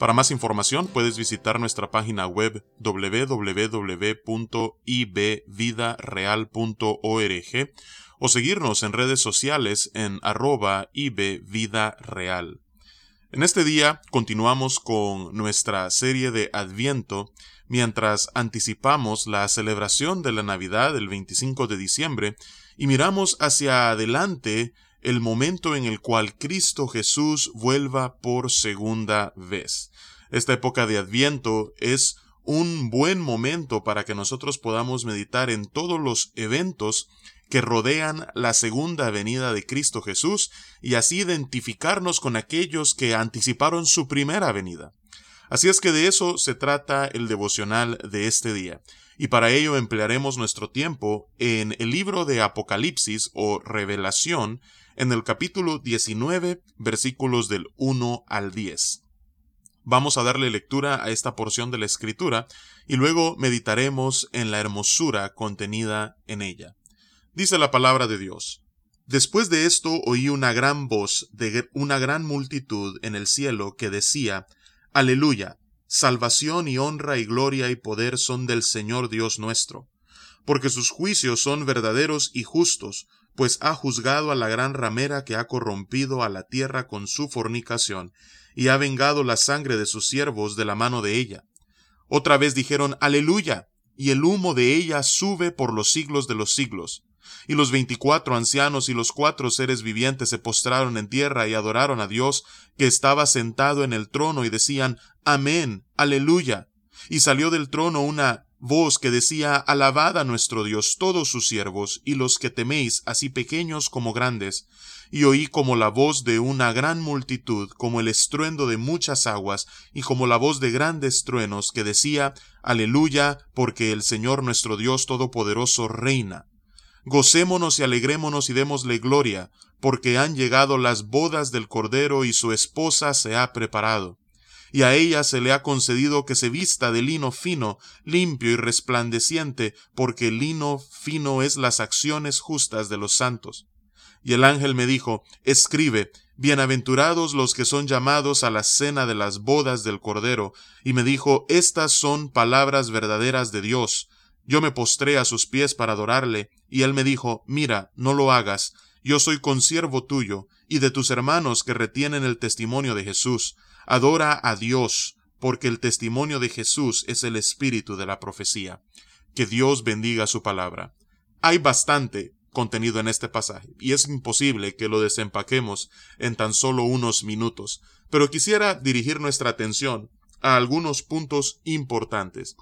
Para más información puedes visitar nuestra página web www.ibvidareal.org o seguirnos en redes sociales en arroba Vida Real. En este día continuamos con nuestra serie de Adviento mientras anticipamos la celebración de la Navidad el 25 de diciembre y miramos hacia adelante el momento en el cual Cristo Jesús vuelva por segunda vez. Esta época de Adviento es un buen momento para que nosotros podamos meditar en todos los eventos que rodean la segunda venida de Cristo Jesús y así identificarnos con aquellos que anticiparon su primera venida. Así es que de eso se trata el devocional de este día, y para ello emplearemos nuestro tiempo en el libro de Apocalipsis o Revelación, en el capítulo 19, versículos del 1 al 10. Vamos a darle lectura a esta porción de la Escritura y luego meditaremos en la hermosura contenida en ella. Dice la palabra de Dios. Después de esto oí una gran voz de una gran multitud en el cielo que decía, Aleluya, salvación y honra y gloria y poder son del Señor Dios nuestro, porque sus juicios son verdaderos y justos, pues ha juzgado a la gran ramera que ha corrompido a la tierra con su fornicación, y ha vengado la sangre de sus siervos de la mano de ella. Otra vez dijeron, Aleluya, y el humo de ella sube por los siglos de los siglos. Y los veinticuatro ancianos y los cuatro seres vivientes se postraron en tierra y adoraron a Dios, que estaba sentado en el trono, y decían, Amén, aleluya. Y salió del trono una voz que decía, Alabad a nuestro Dios todos sus siervos, y los que teméis, así pequeños como grandes. Y oí como la voz de una gran multitud, como el estruendo de muchas aguas, y como la voz de grandes truenos, que decía, Aleluya, porque el Señor nuestro Dios Todopoderoso reina. Gocémonos y alegrémonos y démosle gloria, porque han llegado las bodas del Cordero y su esposa se ha preparado. Y a ella se le ha concedido que se vista de lino fino, limpio y resplandeciente, porque el lino fino es las acciones justas de los santos. Y el ángel me dijo, Escribe, Bienaventurados los que son llamados a la cena de las bodas del Cordero. Y me dijo, Estas son palabras verdaderas de Dios. Yo me postré a sus pies para adorarle, y él me dijo, Mira, no lo hagas, yo soy consiervo tuyo, y de tus hermanos que retienen el testimonio de Jesús. Adora a Dios, porque el testimonio de Jesús es el espíritu de la profecía. Que Dios bendiga su palabra. Hay bastante contenido en este pasaje, y es imposible que lo desempaquemos en tan solo unos minutos, pero quisiera dirigir nuestra atención a algunos puntos importantes.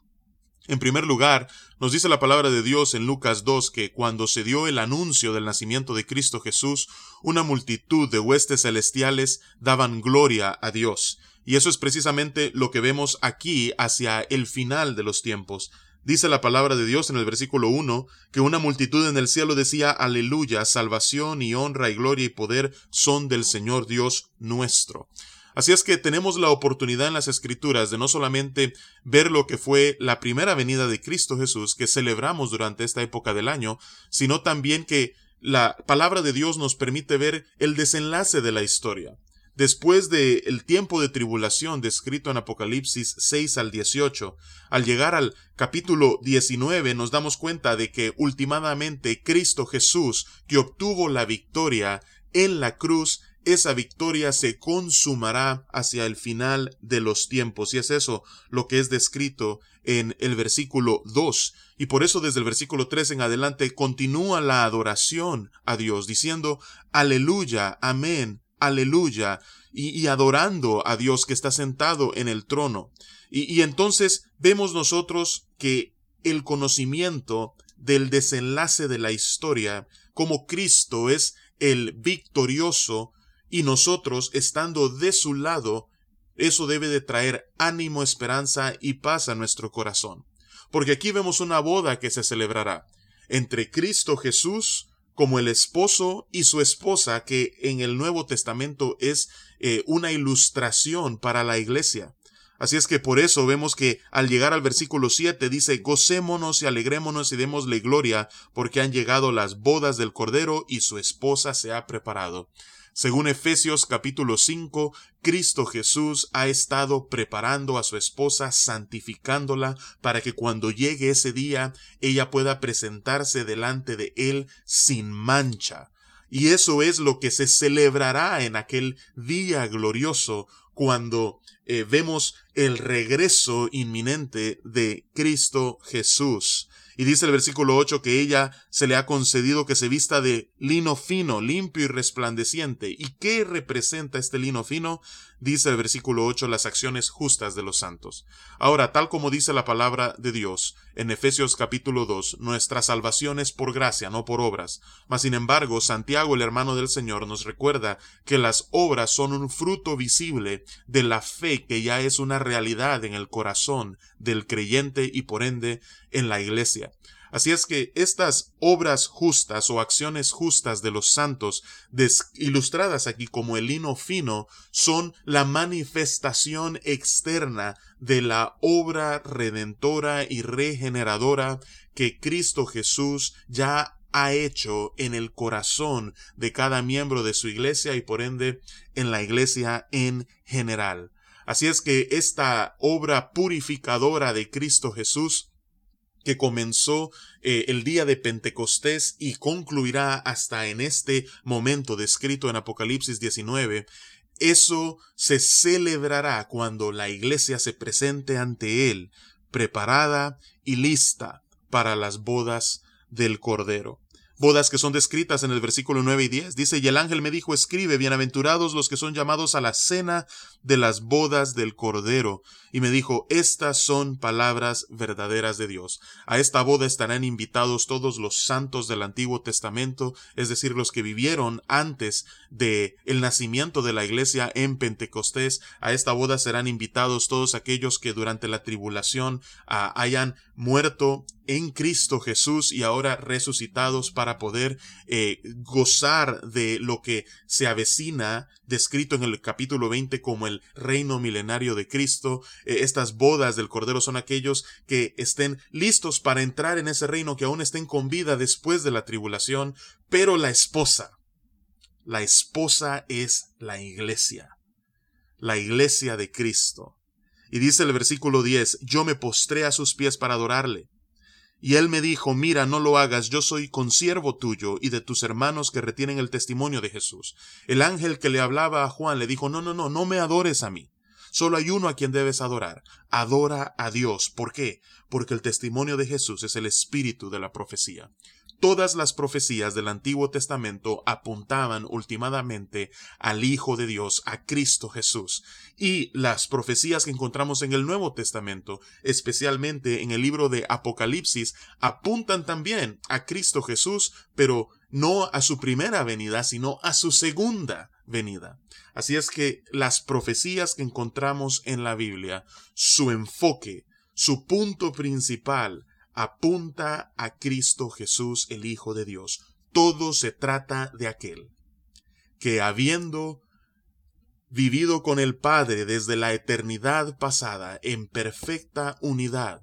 En primer lugar, nos dice la palabra de Dios en Lucas 2 que cuando se dio el anuncio del nacimiento de Cristo Jesús, una multitud de huestes celestiales daban gloria a Dios. Y eso es precisamente lo que vemos aquí hacia el final de los tiempos. Dice la palabra de Dios en el versículo 1 que una multitud en el cielo decía Aleluya, salvación y honra y gloria y poder son del Señor Dios nuestro. Así es que tenemos la oportunidad en las Escrituras de no solamente ver lo que fue la primera venida de Cristo Jesús que celebramos durante esta época del año, sino también que la palabra de Dios nos permite ver el desenlace de la historia. Después del el tiempo de tribulación descrito en Apocalipsis 6 al 18, al llegar al capítulo 19 nos damos cuenta de que últimamente Cristo Jesús, que obtuvo la victoria en la cruz, esa victoria se consumará hacia el final de los tiempos. Y es eso lo que es descrito en el versículo 2. Y por eso desde el versículo 3 en adelante continúa la adoración a Dios, diciendo, aleluya, amén, aleluya, y, adorando a Dios que está sentado en el trono. Y, y entonces vemos nosotros que el conocimiento del desenlace de la historia, como Cristo es el victorioso, y nosotros, estando de su lado, eso debe de traer ánimo, esperanza y paz a nuestro corazón. Porque aquí vemos una boda que se celebrará entre Cristo Jesús como el esposo y su esposa, que en el Nuevo Testamento es eh, una ilustración para la iglesia. Así es que por eso vemos que al llegar al versículo 7 dice, gocémonos y alegrémonos y démosle gloria, porque han llegado las bodas del Cordero y su esposa se ha preparado. Según Efesios capítulo 5, Cristo Jesús ha estado preparando a su esposa, santificándola, para que cuando llegue ese día ella pueda presentarse delante de Él sin mancha. Y eso es lo que se celebrará en aquel día glorioso cuando eh, vemos el regreso inminente de Cristo Jesús. Y dice el versículo 8 que ella se le ha concedido que se vista de lino fino, limpio y resplandeciente. ¿Y qué representa este lino fino? Dice el versículo 8 las acciones justas de los santos. Ahora, tal como dice la palabra de Dios en Efesios capítulo 2, nuestra salvación es por gracia, no por obras. Mas sin embargo, Santiago, el hermano del Señor, nos recuerda que las obras son un fruto visible de la fe que ya es una realidad en el corazón del creyente y por ende en la iglesia. Así es que estas obras justas o acciones justas de los santos, ilustradas aquí como el lino fino, son la manifestación externa de la obra redentora y regeneradora que Cristo Jesús ya ha hecho en el corazón de cada miembro de su iglesia y por ende en la iglesia en general. Así es que esta obra purificadora de Cristo Jesús que comenzó eh, el día de Pentecostés y concluirá hasta en este momento descrito en Apocalipsis 19, eso se celebrará cuando la iglesia se presente ante él, preparada y lista para las bodas del Cordero bodas que son descritas en el versículo 9 y 10. Dice, y el ángel me dijo, escribe, bienaventurados los que son llamados a la cena de las bodas del Cordero. Y me dijo, estas son palabras verdaderas de Dios. A esta boda estarán invitados todos los santos del Antiguo Testamento, es decir, los que vivieron antes de el nacimiento de la iglesia en Pentecostés. A esta boda serán invitados todos aquellos que durante la tribulación ah, hayan muerto en Cristo Jesús y ahora resucitados para poder eh, gozar de lo que se avecina, descrito en el capítulo 20 como el reino milenario de Cristo. Eh, estas bodas del Cordero son aquellos que estén listos para entrar en ese reino, que aún estén con vida después de la tribulación, pero la esposa, la esposa es la iglesia, la iglesia de Cristo. Y dice el versículo 10, yo me postré a sus pies para adorarle. Y él me dijo, mira, no lo hagas, yo soy consiervo tuyo y de tus hermanos que retienen el testimonio de Jesús. El ángel que le hablaba a Juan le dijo, no, no, no, no me adores a mí. Solo hay uno a quien debes adorar. Adora a Dios. ¿Por qué? Porque el testimonio de Jesús es el espíritu de la profecía. Todas las profecías del Antiguo Testamento apuntaban ultimadamente al Hijo de Dios, a Cristo Jesús. Y las profecías que encontramos en el Nuevo Testamento, especialmente en el libro de Apocalipsis, apuntan también a Cristo Jesús, pero no a su primera venida, sino a su segunda venida. Así es que las profecías que encontramos en la Biblia, su enfoque, su punto principal, apunta a Cristo Jesús, el Hijo de Dios. Todo se trata de aquel que habiendo vivido con el Padre desde la eternidad pasada en perfecta unidad,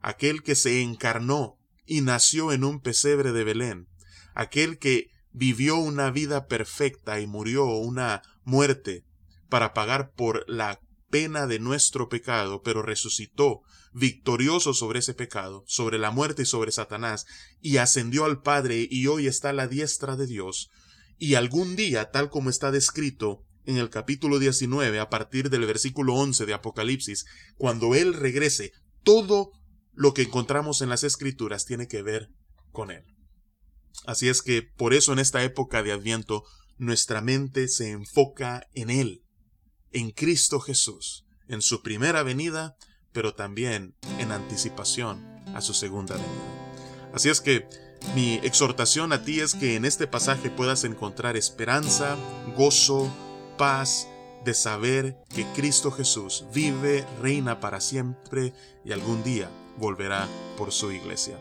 aquel que se encarnó y nació en un pesebre de Belén, aquel que vivió una vida perfecta y murió una muerte para pagar por la pena de nuestro pecado, pero resucitó victorioso sobre ese pecado, sobre la muerte y sobre Satanás, y ascendió al Padre y hoy está a la diestra de Dios, y algún día, tal como está descrito en el capítulo 19, a partir del versículo 11 de Apocalipsis, cuando Él regrese, todo lo que encontramos en las Escrituras tiene que ver con Él. Así es que por eso en esta época de Adviento nuestra mente se enfoca en Él, en Cristo Jesús, en su primera venida pero también en anticipación a su segunda venida. Así es que mi exhortación a ti es que en este pasaje puedas encontrar esperanza, gozo, paz, de saber que Cristo Jesús vive, reina para siempre y algún día volverá por su iglesia.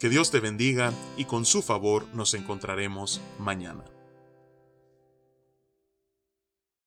Que Dios te bendiga y con su favor nos encontraremos mañana.